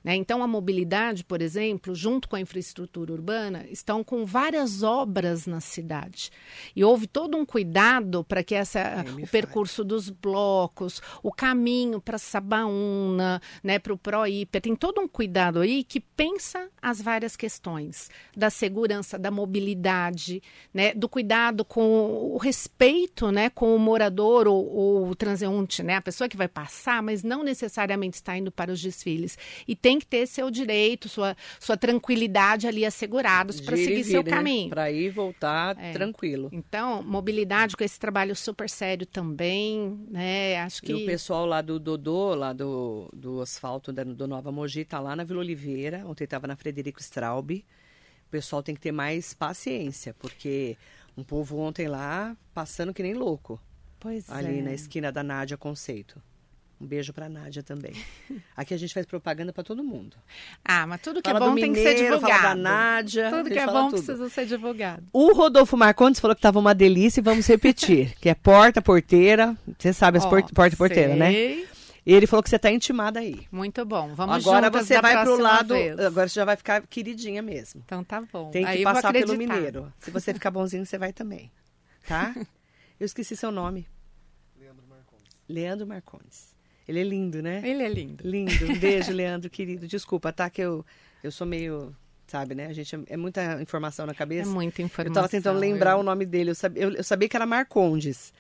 S4: Né? Então, a mobilidade, por exemplo, junto com a infraestrutura urbana, estão com várias obras na cidade. E houve todo um cuidado para que essa,
S2: me
S4: o percurso dos blocos, o caminho para Sabaúna, né, para o Proíper, tem todo um cuidado aí que pensa as várias questões da segurança, da mobilidade, né, do cuidado com o respeito, né, com o morador ou, ou o transeunte, né, a pessoa que vai passar, mas não necessariamente está indo para os desfiles e tem que ter seu direito, sua, sua tranquilidade ali assegurados para seguir seu
S2: vira, né?
S4: caminho.
S2: Pra ir voltar
S4: É.
S2: tranquilo.
S4: Então, mobilidade com esse trabalho super sério também, né? Acho que
S2: E o pessoal lá do Dodô, lá do, do asfalto da, do Nova Mogi, tá lá na Vila Oliveira. Ontem estava na Frederico Straub. O pessoal tem que ter mais paciência, porque um povo ontem lá passando que nem louco.
S4: pois
S2: Ali
S4: é.
S2: na esquina da Nádia Conceito. Um beijo pra Nádia também. *laughs* Aqui a gente faz propaganda pra todo mundo.
S4: Ah, mas tudo que
S2: Fala
S4: é bom
S2: do
S4: tem que ser
S2: Mineiro,
S4: divulgado.
S2: fala da Nádia. a
S4: Tudo que é bom
S2: tudo.
S4: precisa ser divulgado.
S2: O Rodolfo Marcondes falou que tava uma delícia e vamos repetir. *laughs* que é porta, porteira. Você sabe as
S4: Ó,
S2: por- porta e porteira, né?
S4: sei.
S2: E ele falou que você tá intimada aí.
S4: Muito bom. Vamos
S2: agora você vai pro
S4: próxima
S2: lado.
S4: vez.
S2: Agora você já vai ficar queridinha mesmo.
S4: Então tá bom.
S2: Tem que
S4: Aí
S2: passar pelo mineiro. Se você ficar bonzinho, você vai também. Tá? *laughs* Eu esqueci seu nome. Leandro Marcondes. Leandro Marcondes. Ele é lindo, né?
S4: Ele é lindo.
S2: Lindo. Um *laughs* beijo, Leandro, querido. Desculpa, tá? Que eu, eu sou meio. Sabe, né? A gente é, é muita informação na
S4: É
S2: cabeça.
S4: muita informação.
S2: Eu tava tentando lembrar
S4: eu-
S2: o nome dele. Eu sabia, eu, eu sabia que era Marcondes.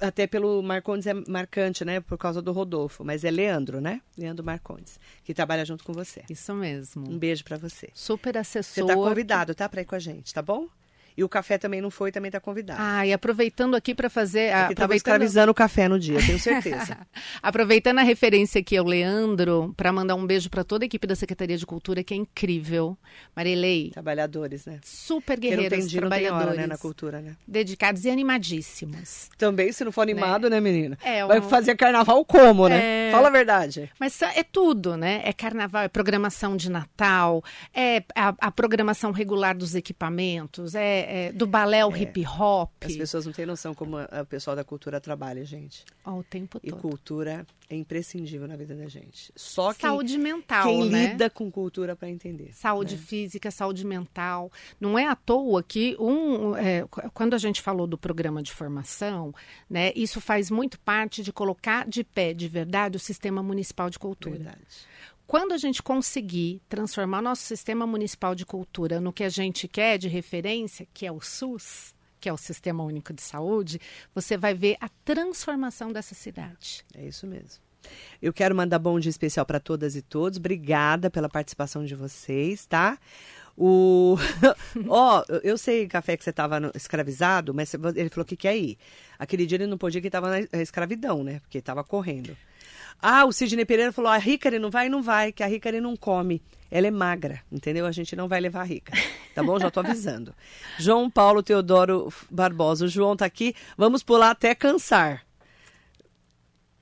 S2: Até pelo Marcondes é marcante, né? Por causa do Rodolfo. Mas é Leandro, né? Leandro Marcondes. Que trabalha junto com você.
S4: Isso mesmo.
S2: Um beijo pra você.
S4: Super
S2: Você
S4: assessor.
S2: tá convidado, tá? Pra ir com a gente, tá bom? E o café também não foi, também tá convidado.
S4: Ah, e aproveitando aqui para fazer.
S2: tava
S4: aproveitando...
S2: escravizando o café no dia, tenho certeza. *laughs*
S4: Aproveitando a referência aqui ao Leandro, para mandar um beijo para toda a equipe da Secretaria de Cultura, que é incrível. Marilei,
S2: Trabalhadores, né?
S4: super
S2: Porque não
S4: guerreiros,
S2: tem dia, não tem
S4: trabalhadores,
S2: hora, né? Na cultura, né?
S4: dedicados e animadíssimos.
S2: Também, se não for animado, né, menina?
S4: É,
S2: Vai
S4: um-
S2: fazer carnaval como, né?
S4: É.
S2: Fala a verdade.
S4: Mas é tudo, né? É carnaval, é programação de Natal, é a, a programação regular dos equipamentos, é, é do balé o hip hop.
S2: As pessoas não têm noção como o pessoal da cultura trabalha, gente.
S4: Ó, o tempo
S2: E
S4: todo.
S2: cultura é imprescindível na vida da gente. Só quem,
S4: Saúde mental,
S2: quem
S4: né?
S2: lida com cultura para entender.
S4: Saúde
S2: né?
S4: física, saúde mental. Não é à toa que um, é, qu- quando a gente falou do programa de formação, né, isso faz muito parte de colocar de pé de verdade o sistema municipal de cultura.
S2: Verdade.
S4: Quando a gente conseguir transformar nosso sistema municipal de cultura no que a gente quer de referência, que é o SUS, que é o Sistema Único de Saúde, você vai ver a transformação dessa cidade.
S2: É isso mesmo. Eu quero mandar bom dia especial para todas e todos. Obrigada pela participação de vocês, tá? O *laughs* ó, eu sei café que você estava escravizado, mas ele falou que quer ir. Aquele dia ele não podia que estava na escravidão, né? Porque estava correndo. Ah, o Sidney Pereira falou: a Ricari não vai, não vai, que a Ricari não come. Ela é magra, entendeu? A gente não vai levar a Rica. Tá bom? Já tô *laughs* avisando. João Paulo Teodoro Barbosa. O João tá aqui. Vamos pular até cansar.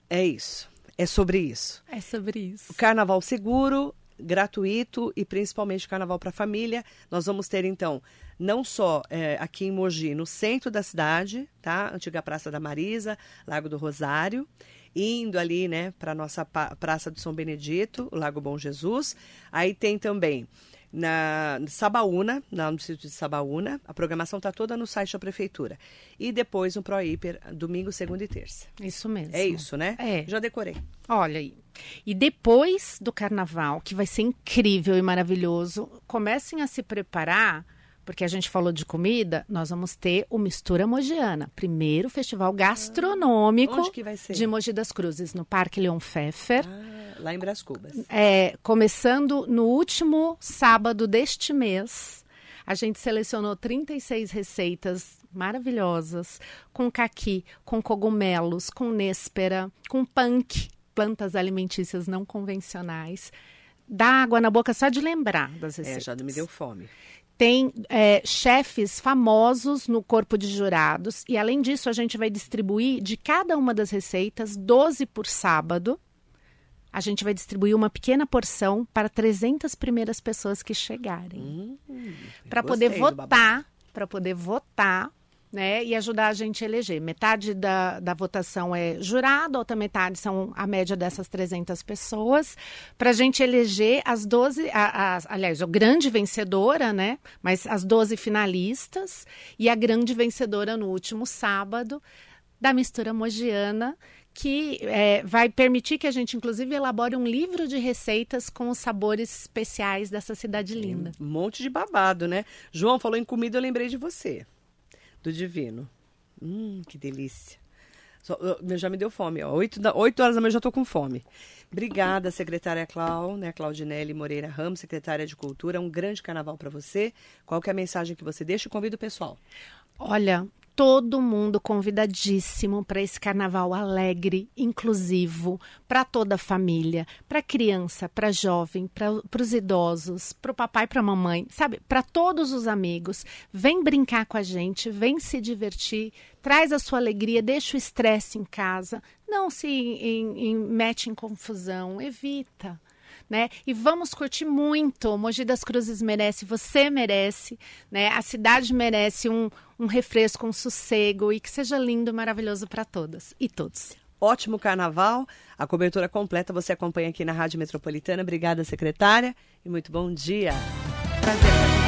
S2: É isso. É sobre isso.
S4: É sobre isso.
S2: O carnaval seguro, gratuito e principalmente carnaval para família. Nós vamos ter então não só é, aqui em Mogi, no centro da cidade, tá? Antiga Praça da Marisa, Lago do Rosário, indo ali, né, para nossa Praça do São Benedito, o Lago Bom Jesus. Aí tem também na Sabaúna, no distrito de Sabaúna. A programação está toda no site da prefeitura. E depois no Proíper, domingo, segunda e terça.
S4: Isso mesmo.
S2: É isso, né?
S4: É.
S2: Já decorei.
S4: Olha aí. E depois do carnaval, que vai ser incrível e maravilhoso, comecem a se preparar porque a gente falou de comida, nós vamos ter o Mistura Mogiana, primeiro festival gastronômico
S2: ah,
S4: de Mogi das Cruzes, no Parque Leon Pfeffer.
S2: Ah, lá em Bras Cubas.
S4: É, começando no último sábado deste mês. A gente selecionou 36 receitas maravilhosas, com caqui, com cogumelos, com néspera, com punk, plantas alimentícias não convencionais. Dá água na boca só de lembrar das receitas.
S2: É, já me deu fome
S4: tem é, chefes famosos no corpo de jurados. E além disso, a gente vai distribuir de cada uma das receitas 12 por sábado. A gente vai distribuir uma pequena porção para 300 primeiras pessoas que chegarem. Hum, para poder votar, para poder votar né, e ajudar a gente a eleger. Metade da, da votação é jurado, outra metade são a média dessas 300 pessoas, para a gente eleger as 12, a, a, aliás, a grande vencedora, né, mas as 12 finalistas e a grande vencedora no último sábado da mistura mogiana, que é, vai permitir que a gente, inclusive, elabore um livro de receitas com os sabores especiais dessa cidade linda.
S2: Um monte de babado, né? João falou em comida, eu lembrei de você do divino. Hum, que delícia. Só, já me deu fome, ó. Oito, oito horas da manhã já estou com fome. Obrigada, secretária Clau, né, Claudinelli Moreira Ramos, secretária de Cultura. Um grande carnaval para você. Qual que é a mensagem que você deixa? Convido o pessoal.
S4: Olha, todo mundo convidadíssimo para esse carnaval alegre, inclusivo, para toda a família, para criança, para jovem, para os idosos, para o papai, para a mamãe, sabe? Para todos os amigos. Vem brincar com a gente, vem se divertir, traz a sua alegria, deixa o estresse em casa, não se em, em, mete em confusão, evita né? E vamos curtir muito. Mogi das Cruzes merece, você merece, né? A cidade merece um, um refresco, um sossego e que seja lindo, maravilhoso para todas e todos.
S2: Ótimo carnaval. A cobertura completa você acompanha aqui na Rádio Metropolitana. Obrigada, secretária, e muito bom dia. Prazer.